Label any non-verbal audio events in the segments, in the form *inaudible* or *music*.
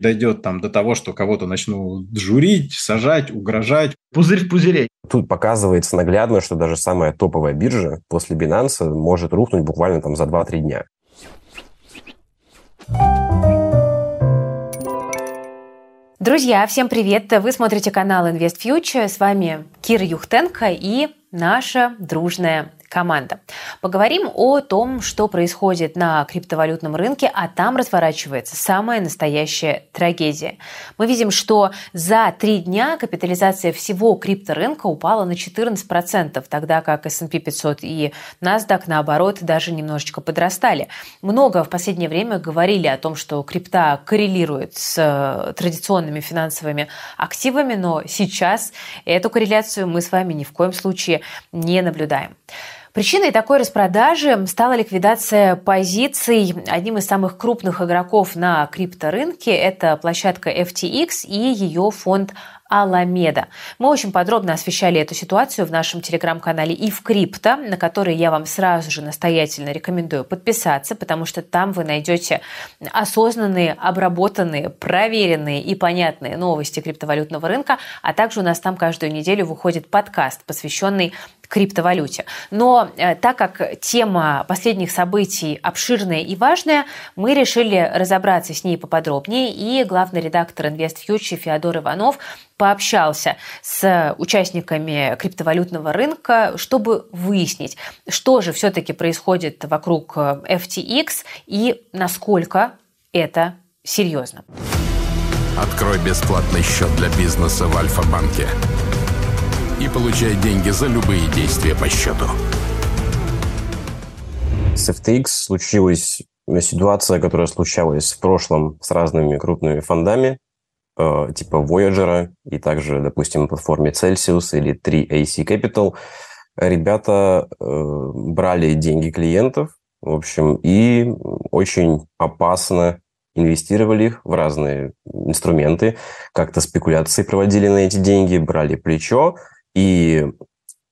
дойдет там до того, что кого-то начнут журить, сажать, угрожать. Пузырь в пузыре. Тут показывается наглядно, что даже самая топовая биржа после Binance может рухнуть буквально там за 2-3 дня. Друзья, всем привет! Вы смотрите канал Invest Future. С вами Кира Юхтенко и наша дружная команда. Поговорим о том, что происходит на криптовалютном рынке, а там разворачивается самая настоящая трагедия. Мы видим, что за три дня капитализация всего крипторынка упала на 14%, тогда как S&P 500 и NASDAQ, наоборот, даже немножечко подрастали. Много в последнее время говорили о том, что крипта коррелирует с э, традиционными финансовыми активами, но сейчас эту корреляцию мы с вами ни в коем случае не наблюдаем. Причиной такой распродажи стала ликвидация позиций. Одним из самых крупных игроков на крипторынке это площадка FTX и ее фонд Аламеда. Мы очень подробно освещали эту ситуацию в нашем телеграм-канале и в крипто, на который я вам сразу же настоятельно рекомендую подписаться, потому что там вы найдете осознанные, обработанные, проверенные и понятные новости криптовалютного рынка, а также у нас там каждую неделю выходит подкаст, посвященный криптовалюте. Но э, так как тема последних событий обширная и важная, мы решили разобраться с ней поподробнее, и главный редактор InvestFuture Феодор Иванов пообщался с участниками криптовалютного рынка, чтобы выяснить, что же все-таки происходит вокруг FTX и насколько это серьезно. Открой бесплатный счет для бизнеса в Альфа-банке и получай деньги за любые действия по счету. С FTX случилась ситуация, которая случалась в прошлом с разными крупными фондами, э, типа Voyager и также, допустим, платформе Celsius или 3AC Capital. Ребята э, брали деньги клиентов, в общем, и очень опасно инвестировали их в разные инструменты, как-то спекуляции проводили на эти деньги, брали плечо, и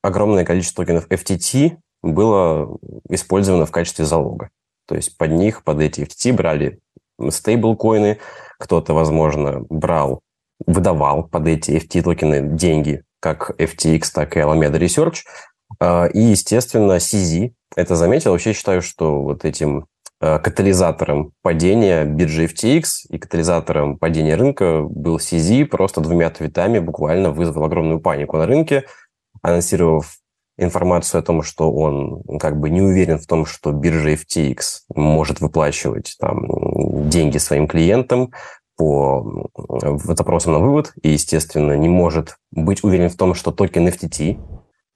огромное количество токенов FTT было использовано в качестве залога. То есть под них, под эти FTT брали стейблкоины, кто-то, возможно, брал, выдавал под эти FTT токены деньги, как FTX, так и Alameda Research. А, и, естественно, CZ это заметил. Вообще считаю, что вот этим катализатором падения биржи FTX и катализатором падения рынка был CZ, просто двумя твитами буквально вызвал огромную панику на рынке, анонсировав информацию о том, что он как бы не уверен в том, что биржа FTX может выплачивать там, деньги своим клиентам по запросам на вывод, и, естественно, не может быть уверен в том, что токен FTT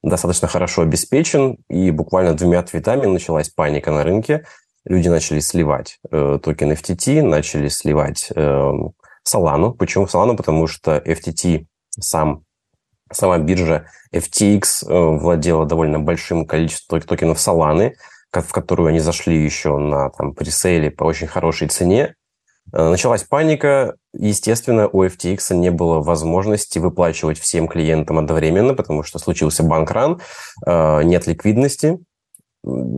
достаточно хорошо обеспечен, и буквально двумя твитами началась паника на рынке, люди начали сливать э, токен FTT, начали сливать э, Solana. Почему Solana? Потому что FTT сам сама биржа FTX э, владела довольно большим количеством токенов Solana, в которую они зашли еще на там, пресейле по очень хорошей цене. Э, началась паника. Естественно, у FTX не было возможности выплачивать всем клиентам одновременно, потому что случился банкран, э, нет ликвидности,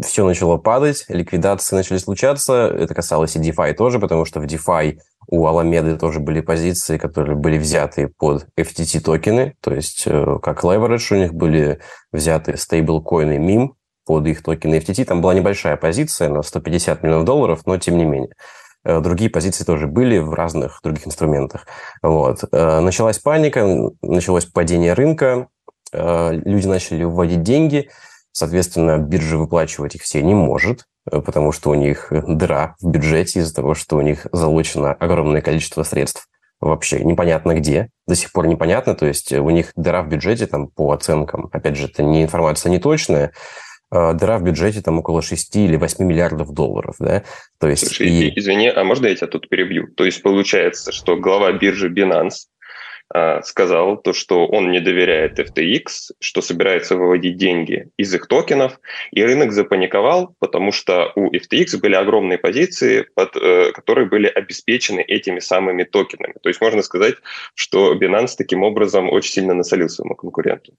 все начало падать, ликвидации начали случаться. Это касалось и DeFi тоже, потому что в DeFi у Alameda тоже были позиции, которые были взяты под FTT токены, то есть э, как leverage у них были взяты стейблкоины MIM под их токены FTT. Там была небольшая позиция на 150 миллионов долларов, но тем не менее. Э, другие позиции тоже были в разных других инструментах. Вот. Э, началась паника, началось падение рынка, люди начали выводить деньги – Соответственно, биржа выплачивать их все не может, э, потому что у них дыра в бюджете из-за того, что у них залучено огромное количество средств вообще непонятно где, до сих пор непонятно, то есть у них дыра в бюджете там по оценкам, опять же, это не информация не точная, а дыра в бюджете там около 6 или 8 миллиардов долларов, да, то есть... Слушай, и... извини, а можно я тебя тут перебью? То есть получается, что глава биржи Binance сказал то, что он не доверяет FTX, что собирается выводить деньги из их токенов, и рынок запаниковал, потому что у FTX были огромные позиции, под, э, которые были обеспечены этими самыми токенами. То есть можно сказать, что Binance таким образом очень сильно насолил своему конкуренту.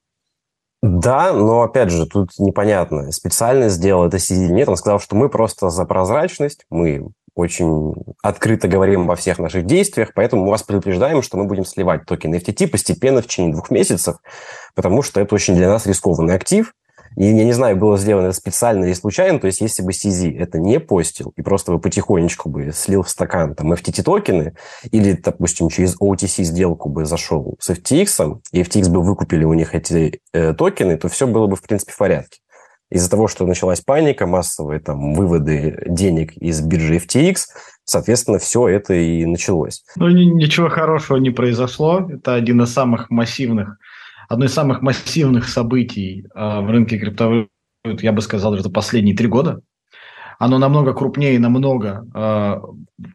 Да, но опять же, тут непонятно, специально сделал это CZ или нет. Он сказал, что мы просто за прозрачность, мы очень открыто говорим обо всех наших действиях, поэтому мы вас предупреждаем, что мы будем сливать токены FTT постепенно в течение двух месяцев, потому что это очень для нас рискованный актив, и я не знаю, было сделано это специально или случайно, то есть если бы CZ это не постил, и просто бы потихонечку бы слил в стакан там FTT-токены, или, допустим, через OTC сделку бы зашел с FTX, и FTX бы выкупили у них эти э, токены, то все было бы, в принципе, в порядке. Из-за того, что началась паника, массовые там выводы денег из биржи FTX, соответственно, все это и началось. Ну, ничего хорошего не произошло. Это один из самых массивных одно из самых массивных событий э, в рынке криптовалют, я бы сказал, за последние три года. Оно намного крупнее, намного э,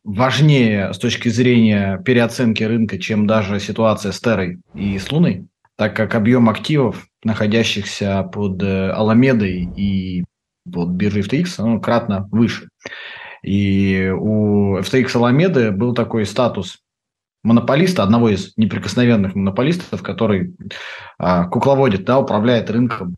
важнее с точки зрения переоценки рынка, чем даже ситуация с Террой и с Луной, так как объем активов, находящихся под э, Аламедой и под биржей FTX, он кратно выше. И у FTX Аламеды был такой статус монополиста, одного из неприкосновенных монополистов, который а, кукловодит, да, управляет рынком.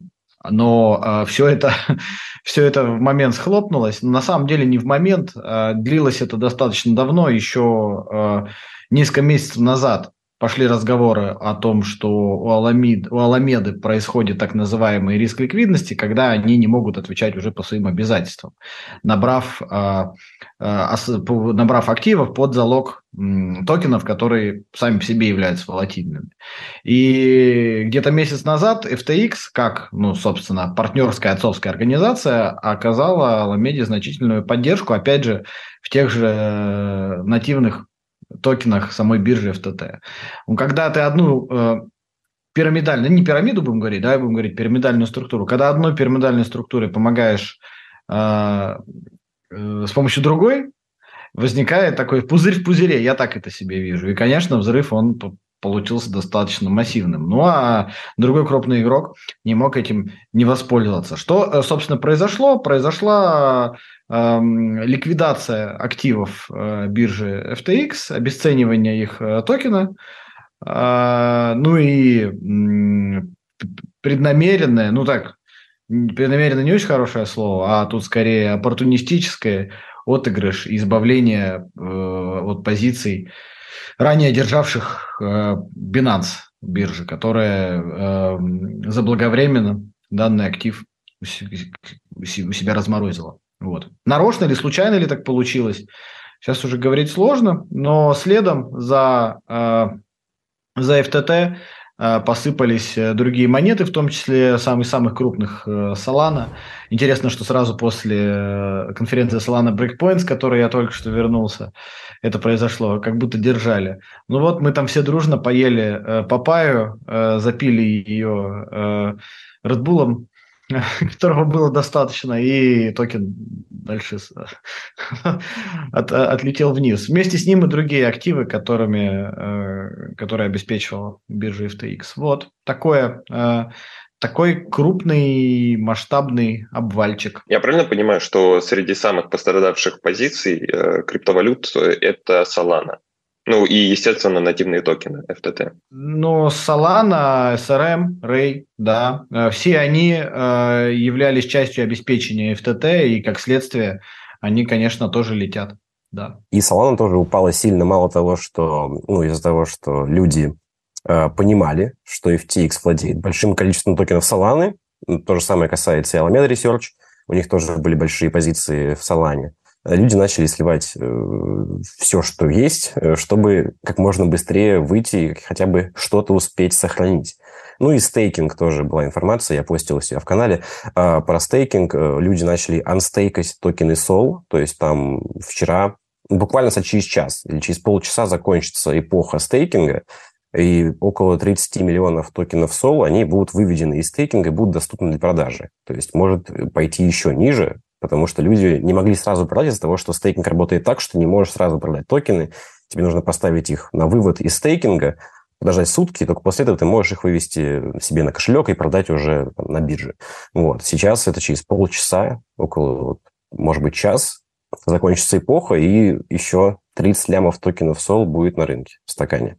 Но а, все, это, *laughs* все это в момент схлопнулось. На самом деле не в момент, а, длилось это достаточно давно, еще а, несколько месяцев назад пошли разговоры о том, что у, Аламид, у Аламеды происходит так называемый риск ликвидности, когда они не могут отвечать уже по своим обязательствам, набрав, э, э, набрав активов под залог токенов, которые сами по себе являются волатильными. И где-то месяц назад FTX, как, ну, собственно, партнерская отцовская организация, оказала Аламеде значительную поддержку, опять же, в тех же э, нативных токенах самой биржи FTT. Когда ты одну э, пирамидальную, не пирамиду будем говорить, да, будем говорить пирамидальную структуру, когда одной пирамидальной структуре помогаешь э, э, с помощью другой, возникает такой пузырь в пузыре, я так это себе вижу. И, конечно, взрыв, он получился достаточно массивным. Ну, а другой крупный игрок не мог этим не воспользоваться. Что, э, собственно, произошло? Произошла э, ликвидация активов э, биржи FTX, обесценивание их э, токена, э, ну и э, преднамеренное, ну так, преднамеренно не очень хорошее слово, а тут скорее оппортунистическое отыгрыш избавление э, от позиций ранее державших э, Binance биржи, которая э, заблаговременно данный актив у себя разморозила. Вот. Нарочно или случайно ли так получилось, сейчас уже говорить сложно, но следом за, э, за FTT посыпались э, другие монеты, в том числе самых самых крупных э, Solana. Интересно, что сразу после конференции Solana Breakpoint, с которой я только что вернулся, это произошло, как будто держали. Ну вот мы там все дружно поели папаю, запили ее Bull, *laughs* которого было достаточно, и токен дальше *laughs* от, отлетел вниз. Вместе с ним и другие активы, которыми, э, которые обеспечивала биржа FTX. Вот такое, э, такой крупный масштабный обвальчик. Я правильно понимаю, что среди самых пострадавших позиций э, криптовалют это Solana? Ну и, естественно, нативные токены FTT. Ну, Solana, SRM, Ray, да. Э, все они э, являлись частью обеспечения FTT, и как следствие они, конечно, тоже летят. Да. И Solana тоже упала сильно, мало того, что, ну, из-за того, что люди э, понимали, что FTX владеет большим количеством токенов Solana, то же самое касается и Alameda Research, у них тоже были большие позиции в Solana люди начали сливать э, все, что есть, э, чтобы как можно быстрее выйти и хотя бы что-то успеть сохранить. Ну и стейкинг тоже была информация, я постил у себя в канале. А, про стейкинг э, люди начали анстейкать токены SOL, то есть там вчера, буквально через час или через полчаса закончится эпоха стейкинга, и около 30 миллионов токенов SOL, они будут выведены из стейкинга и будут доступны для продажи. То есть может пойти еще ниже, потому что люди не могли сразу продать из-за того, что стейкинг работает так, что не можешь сразу продать токены, тебе нужно поставить их на вывод из стейкинга, подождать сутки, только после этого ты можешь их вывести себе на кошелек и продать уже там, на бирже. Вот. Сейчас это через полчаса, около, может быть, час, закончится эпоха, и еще 30 лямов токенов SOL будет на рынке в стакане.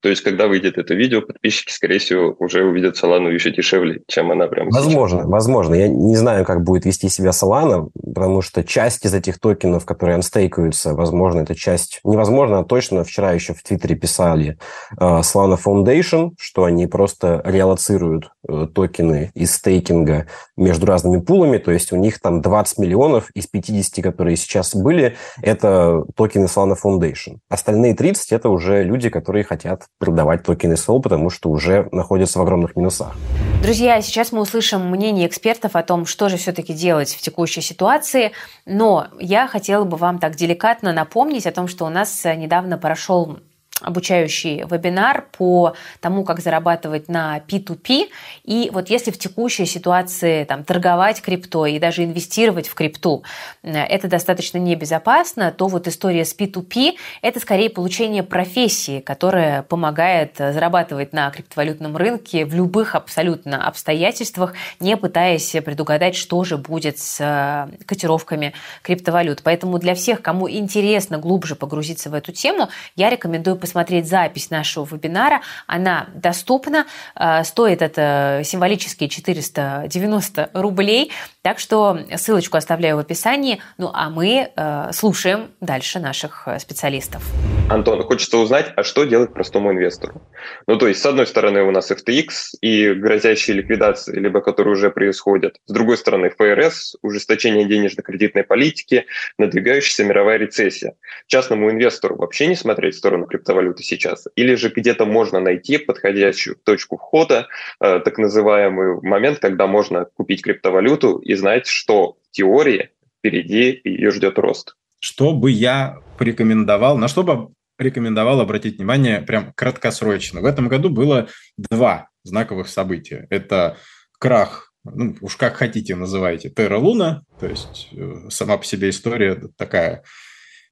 То есть, когда выйдет это видео, подписчики, скорее всего, уже увидят Solana еще дешевле, чем она прямо Возможно, сейчас. возможно. Я не знаю, как будет вести себя Solana, потому что часть из этих токенов, которые анстейкаются, возможно, это часть... Невозможно, а точно. Вчера еще в Твиттере писали uh, Solana Foundation, что они просто реалоцируют uh, токены из стейкинга между разными пулами, то есть у них там 20 миллионов из 50, которые сейчас были, это токены Solana Foundation. Остальные 30 – это уже люди, которые хотят продавать токены Sol, потому что уже находятся в огромных минусах. Друзья, сейчас мы услышим мнение экспертов о том, что же все-таки делать в текущей ситуации, но я хотела бы вам так деликатно напомнить о том, что у нас недавно прошел обучающий вебинар по тому, как зарабатывать на P2P. И вот если в текущей ситуации там, торговать криптой и даже инвестировать в крипту, э, это достаточно небезопасно, то вот история с P2P – это скорее получение профессии, которая помогает зарабатывать на криптовалютном рынке в любых абсолютно обстоятельствах, не пытаясь предугадать, что же будет с э, котировками криптовалют. Поэтому для всех, кому интересно глубже погрузиться в эту тему, я рекомендую посмотреть запись нашего вебинара. Она доступна. Э, стоит это символические 490 рублей. Так что ссылочку оставляю в описании. Ну а мы э, слушаем дальше наших специалистов. Антон, хочется узнать, а что делать простому инвестору? Ну, то есть, с одной стороны, у нас FTX и грозящие ликвидации, либо которые уже происходят. С другой стороны, ФРС, ужесточение денежно-кредитной политики, надвигающаяся мировая рецессия. Частному инвестору вообще не смотреть в сторону криптовалюты сейчас? Или же где-то можно найти подходящую точку входа, э, так называемый момент, когда можно купить криптовалюту и знать, что в теории впереди ее ждет рост? Что бы я порекомендовал, на что бы рекомендовал обратить внимание прям краткосрочно. В этом году было два знаковых события. Это крах, ну, уж как хотите называйте, Терра Луна, то есть э, сама по себе история такая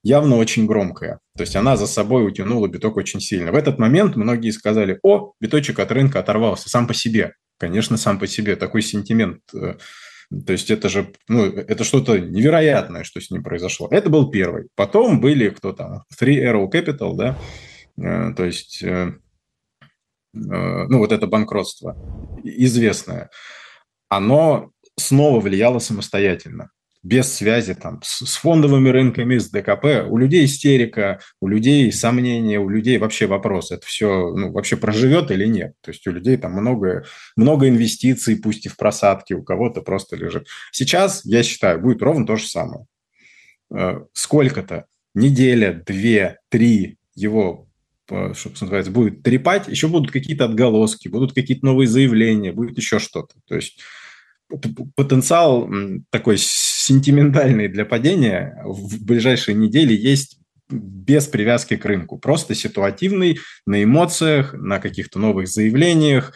явно очень громкая. То есть она за собой утянула биток очень сильно. В этот момент многие сказали, о, биточек от рынка оторвался сам по себе. Конечно, сам по себе. Такой сентимент э, то есть это же, ну, это что-то невероятное, что с ним произошло. Это был первый. Потом были кто там, Three Arrow Capital, да, э, то есть, э, э, ну, вот это банкротство известное. Оно снова влияло самостоятельно без связи там, с, с фондовыми рынками, с ДКП. У людей истерика, у людей сомнения, у людей вообще вопрос, это все ну, вообще проживет или нет. То есть у людей там много, много инвестиций, пусть и в просадке, у кого-то просто лежит. Сейчас, я считаю, будет ровно то же самое. Э, сколько-то, неделя, две, три его что называется, будет трепать, еще будут какие-то отголоски, будут какие-то новые заявления, будет еще что-то. То есть потенциал такой сентиментальный для падения в ближайшие недели есть без привязки к рынку, просто ситуативный, на эмоциях, на каких-то новых заявлениях.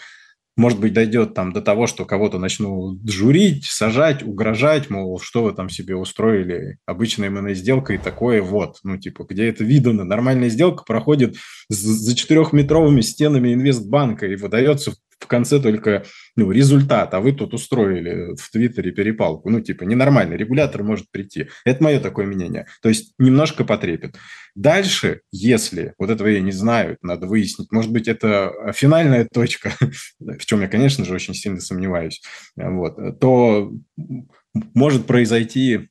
Может быть, дойдет там до того, что кого-то начнут журить, сажать, угрожать, мол, что вы там себе устроили, обычная M&A-сделка и такое вот. Ну, типа, где это видно? Нормальная сделка проходит за четырехметровыми стенами инвестбанка и выдается в конце только ну, результат, а вы тут устроили в Твиттере перепалку. Ну, типа, ненормально, регулятор может прийти. Это мое такое мнение. То есть немножко потрепет. Дальше, если, вот этого я не знаю, надо выяснить, может быть, это финальная точка, *laughs* в чем я, конечно же, очень сильно сомневаюсь, вот, то может произойти,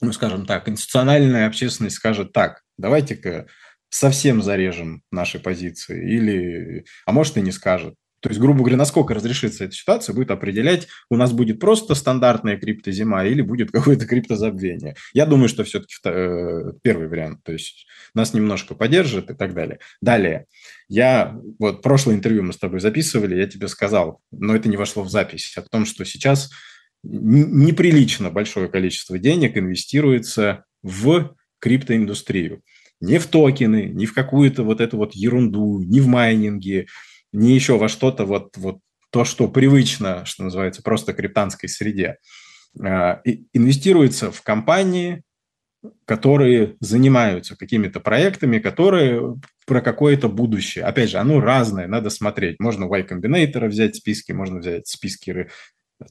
ну, скажем так, институциональная общественность скажет так, давайте-ка совсем зарежем наши позиции, или, а может и не скажет. То есть, грубо говоря, насколько разрешится эта ситуация, будет определять, у нас будет просто стандартная криптозима или будет *laughs* какое-то криптозабвение. Я думаю, что все-таки э, первый вариант. То есть нас немножко поддержит и так далее. Далее. Я, вот прошлое интервью мы с тобой записывали, я тебе сказал, но это не вошло в запись, о том, что сейчас неприлично большое количество денег инвестируется в криптоиндустрию. Не в токены, не в какую-то вот эту вот ерунду, не в майнинги, не еще во что-то вот, вот то, что привычно, что называется, просто криптанской среде. А, инвестируется в компании, которые занимаются какими-то проектами, которые про какое-то будущее. Опять же, оно разное, надо смотреть. Можно Y Combinator взять списки, можно взять списки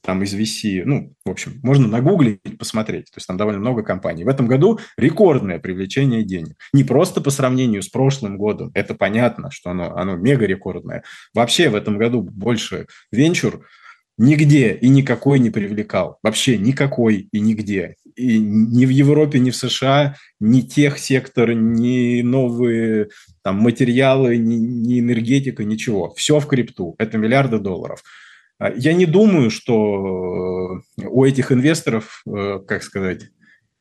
там из VC, ну, в общем, можно нагуглить, посмотреть, то есть там довольно много компаний. В этом году рекордное привлечение денег. Не просто по сравнению с прошлым годом, это понятно, что оно, оно мега рекордное. Вообще в этом году больше венчур нигде и никакой не привлекал. Вообще никакой и нигде. И ни в Европе, ни в США, ни тех сектор, ни новые там, материалы, ни, ни энергетика, ничего. Все в крипту. Это миллиарды долларов. А, я не думаю, что э, у этих инвесторов, э, как сказать,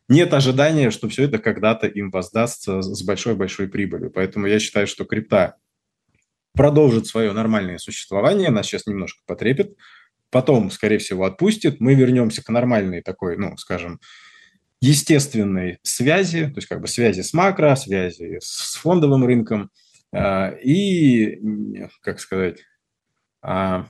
нет ожидания, что все это когда-то им воздастся с большой-большой прибылью. Поэтому я считаю, что крипта продолжит свое нормальное существование, нас сейчас немножко потрепет, потом, скорее всего, отпустит, мы вернемся к нормальной такой, ну, скажем, естественной связи, то есть как бы связи с макро, связи с фондовым рынком, а, и, как сказать, а,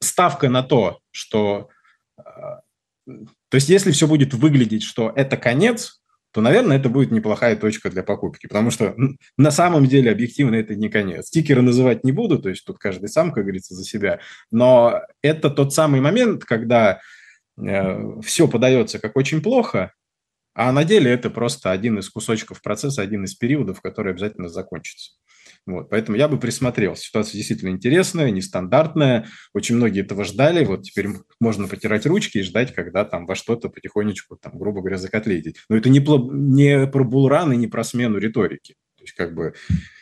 ставка на то, что... А, то есть если все будет выглядеть, что это конец, то, наверное, это будет неплохая точка для покупки, потому что на самом деле объективно это не конец. Стикеры называть не буду, то есть тут каждый сам, как говорится, за себя, но это тот самый момент, когда э, все подается как очень плохо, а на деле это просто один из кусочков процесса, один из периодов, который обязательно закончится. Вот, поэтому я бы присмотрел. Ситуация действительно интересная, нестандартная. Очень многие этого ждали. Вот теперь можно потирать ручки и ждать, когда там во что-то потихонечку, там, грубо говоря, закотлетить. Но это не, не про булран и не про смену риторики. То есть как бы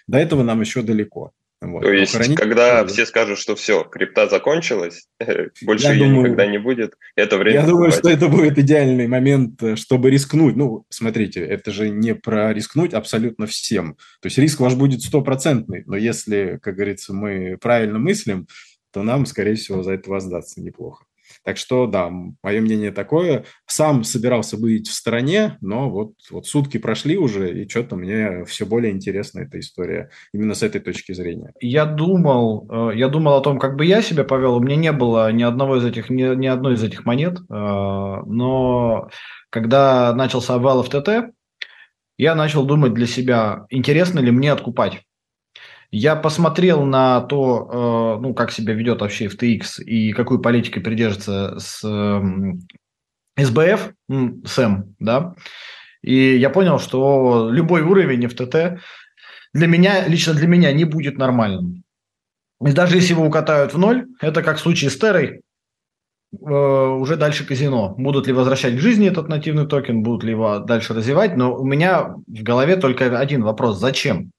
до этого нам еще далеко. Вот. То есть, Похоронить... когда да. все скажут, что все, крипта закончилась, *laughs* больше я ее думаю, никогда не будет, это время... Я думаю, что это будет идеальный момент, э, чтобы рискнуть. Ну, смотрите, это же не про рискнуть абсолютно всем. То есть риск ваш будет стопроцентный, но если, как говорится, мы правильно мыслим, то нам, скорее всего, за это воздаться неплохо. Так что, да, мое мнение такое. Сам собирался быть в стороне, но вот, вот сутки прошли уже, и что-то мне все более интересна эта история именно с этой точки зрения. Я думал, э, я думал о том, как бы я себя повел. У меня не было ни одного из этих, ни, ни одной из этих монет, э, но когда начался обвал в ТТ, я начал думать для себя, интересно ли мне откупать. Я посмотрел на то, э, ну, как себя ведет вообще FTX и какую политикой придержится с СБФ, СЭМ, да, и я понял, что любой уровень FTT для меня, лично для меня, не будет нормальным. И даже если его укатают в ноль, это как в случае с Террой, э, уже дальше казино. Будут ли возвращать к жизни этот нативный токен, будут ли его дальше развивать, но у меня в голове только один вопрос. Зачем?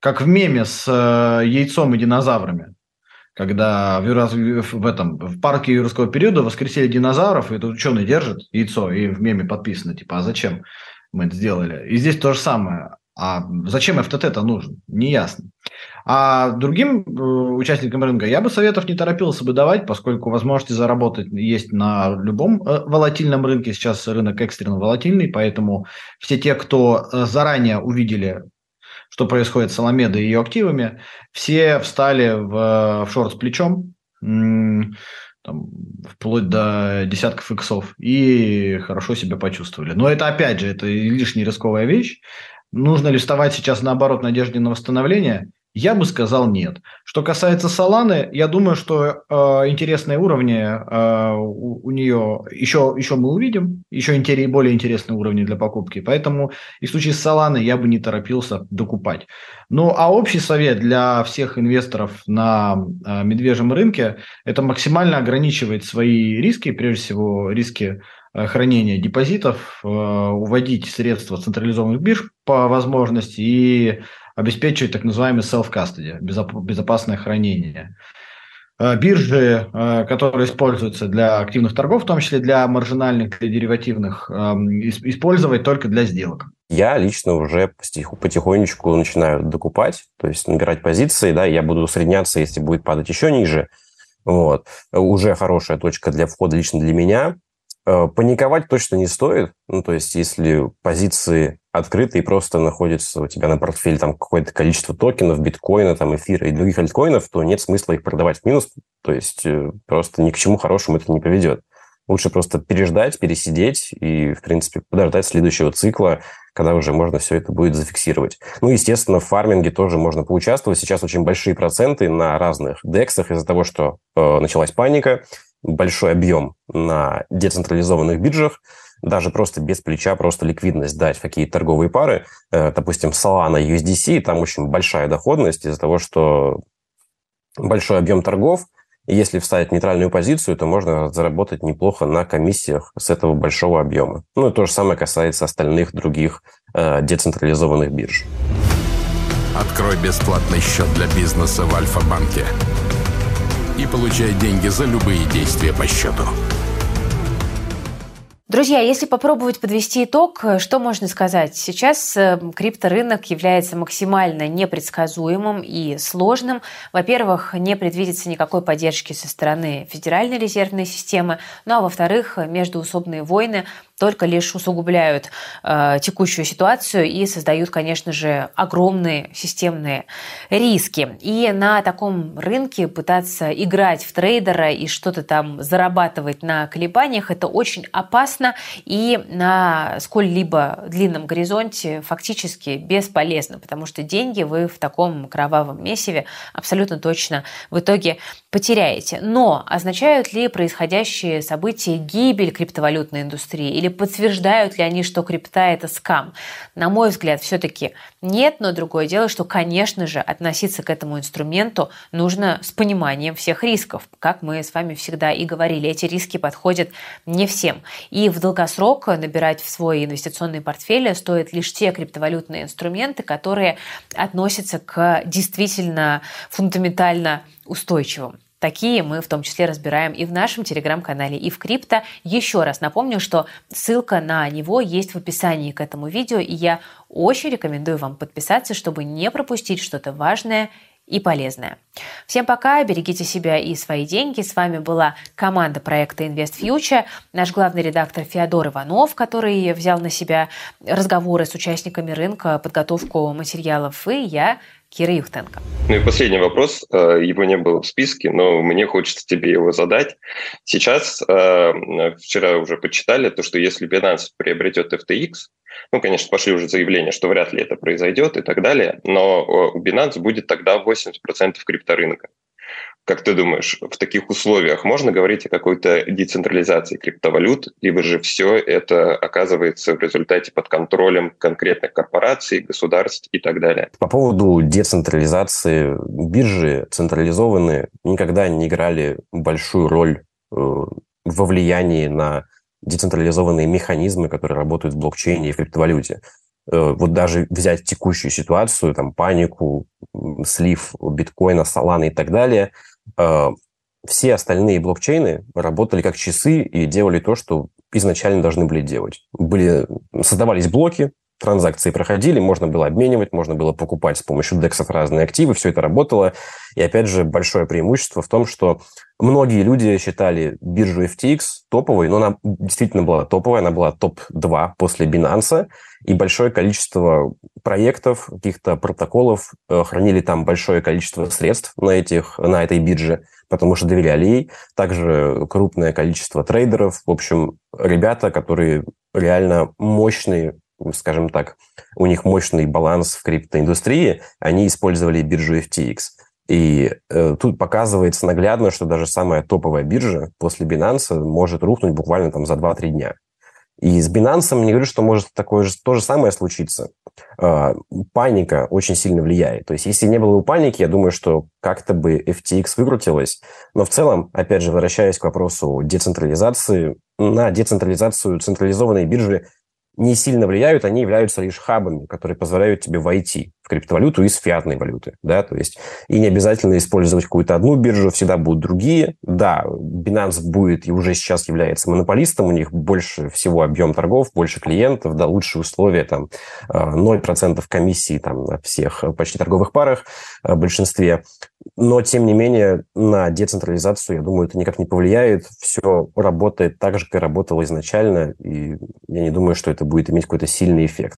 Как в меме с э, яйцом и динозаврами. Когда в, в этом в парке юрского периода воскресили динозавров, и этот ученый держит яйцо, и в меме подписано, типа, а зачем мы это сделали? И здесь то же самое. А зачем FTT-то нужен? Неясно. А другим э, участникам рынка я бы советов не торопился бы давать, поскольку возможности заработать есть на любом э, волатильном рынке. Сейчас рынок экстренно волатильный, поэтому все те, кто э, заранее увидели что происходит с Аламедой и ее активами, все встали в, в шорт с плечом, там, вплоть до десятков иксов, и хорошо себя почувствовали. Но это, опять же, это лишняя рисковая вещь. Нужно ли вставать сейчас наоборот надежде на восстановление? Я бы сказал нет. Что касается Соланы, я думаю, что э, интересные уровни э, у, у нее еще, еще мы увидим, еще интерес, более интересные уровни для покупки. Поэтому и в случае с Соланой я бы не торопился докупать. Ну а общий совет для всех инвесторов на э, медвежьем рынке – это максимально ограничивать свои риски, прежде всего риски э, хранения депозитов, э, уводить средства централизованных бирж по возможности и обеспечивать так называемый self-custody, безопасное хранение. Э, биржи, э, которые используются для активных торгов, в том числе для маржинальных, для деривативных, эм, использовать только для сделок. Я лично уже потихонечку начинаю докупать, то есть набирать позиции, да, я буду усредняться, если будет падать еще ниже. Вот. Уже хорошая точка для входа лично для меня. Э, паниковать точно не стоит. Ну, то есть, если позиции открыты и просто находятся у тебя на портфеле там какое-то количество токенов, биткоина, там, эфира и других альткоинов, то нет смысла их продавать в минус. То есть, э, просто ни к чему хорошему это не поведет. Лучше просто переждать, пересидеть и, в принципе, подождать следующего цикла, когда уже можно все это будет зафиксировать. Ну, естественно, в фарминге тоже можно поучаствовать. Сейчас очень большие проценты на разных дексах из-за того, что э, началась паника, большой объем на децентрализованных биржах, даже просто без плеча, просто ликвидность дать в какие-то торговые пары, э, допустим, Solana, USDC, там очень большая доходность из-за того, что большой объем торгов, и если вставить нейтральную позицию, то можно заработать неплохо на комиссиях с этого большого объема. Ну и то же самое касается остальных других э, децентрализованных бирж. Открой бесплатный счет для бизнеса в Альфа-банке и получай деньги за любые действия по счету. Друзья, если попробовать подвести итог, что можно сказать? Сейчас э, крипторынок является максимально непредсказуемым и сложным. Во-первых, не предвидится никакой поддержки со стороны Федеральной резервной системы, ну а во-вторых, междуусобные войны только лишь усугубляют э, текущую ситуацию и создают, конечно же, огромные системные риски. И на таком рынке пытаться играть в трейдера и что-то там зарабатывать на колебаниях, это очень опасно и на сколь-либо длинном горизонте фактически бесполезно, потому что деньги вы в таком кровавом месиве абсолютно точно в итоге потеряете. Но означают ли происходящие события гибель криптовалютной индустрии или подтверждают ли они, что крипта это скам? На мой взгляд, все-таки нет, но другое дело, что, конечно же, относиться к этому инструменту нужно с пониманием всех рисков. Как мы с вами всегда и говорили, эти риски подходят не всем. И в долгосрок набирать в свой инвестиционный портфель стоит лишь те криптовалютные инструменты, которые относятся к действительно фундаментально устойчивым. Такие мы в том числе разбираем и в нашем телеграм-канале, и в крипто. Еще раз напомню, что ссылка на него есть в описании к этому видео, и я очень рекомендую вам подписаться, чтобы не пропустить что-то важное и полезное. Всем пока, берегите себя и свои деньги. С вами была команда проекта Invest Future, наш главный редактор Феодор Иванов, который взял на себя разговоры с участниками рынка, подготовку материалов, и я, Кира Юхтенко. Ну и последний вопрос. Э, его не было в списке, но мне хочется тебе его задать. Сейчас, э, вчера уже почитали, то, что если Binance приобретет FTX, ну, конечно, пошли уже заявления, что вряд ли это произойдет и так далее, но э, у Binance будет тогда 80% крипторынка. Как ты думаешь, в таких условиях можно говорить о какой-то децентрализации криптовалют, либо же все это оказывается в результате под контролем конкретных корпораций, государств и так далее? По поводу децентрализации биржи, централизованные никогда не играли большую роль э, во влиянии на децентрализованные механизмы, которые работают в блокчейне и в криптовалюте. Э, вот даже взять текущую ситуацию, там, панику, слив биткоина, солана и так далее – все остальные блокчейны работали как часы и делали то, что изначально должны были делать. Были, создавались блоки, транзакции проходили, можно было обменивать, можно было покупать с помощью DEX разные активы, все это работало. И опять же, большое преимущество в том, что многие люди считали биржу FTX топовой, но она действительно была топовой, она была топ-2 после Binance, и большое количество проектов, каких-то протоколов э, хранили там большое количество средств на, этих, на этой бирже, потому что доверяли ей. Также крупное количество трейдеров. В общем, ребята, которые реально мощные скажем так, у них мощный баланс в криптоиндустрии, они использовали биржу FTX. И э, тут показывается наглядно, что даже самая топовая биржа после Binance может рухнуть буквально там за 2-3 дня. И с Binance не говорю, что может такое же, то же самое случиться. Э, паника очень сильно влияет. То есть, если не было бы паники, я думаю, что как-то бы FTX выкрутилась. Но в целом, опять же, возвращаясь к вопросу децентрализации, на децентрализацию централизованной биржи не сильно влияют, они являются лишь хабами, которые позволяют тебе войти криптовалюту из фиатной валюты, да, то есть и не обязательно использовать какую-то одну биржу, всегда будут другие. Да, Binance будет и уже сейчас является монополистом, у них больше всего объем торгов, больше клиентов, да, лучшие условия, там, 0% комиссии там на всех почти торговых парах в большинстве. Но, тем не менее, на децентрализацию, я думаю, это никак не повлияет. Все работает так же, как и работало изначально, и я не думаю, что это будет иметь какой-то сильный эффект.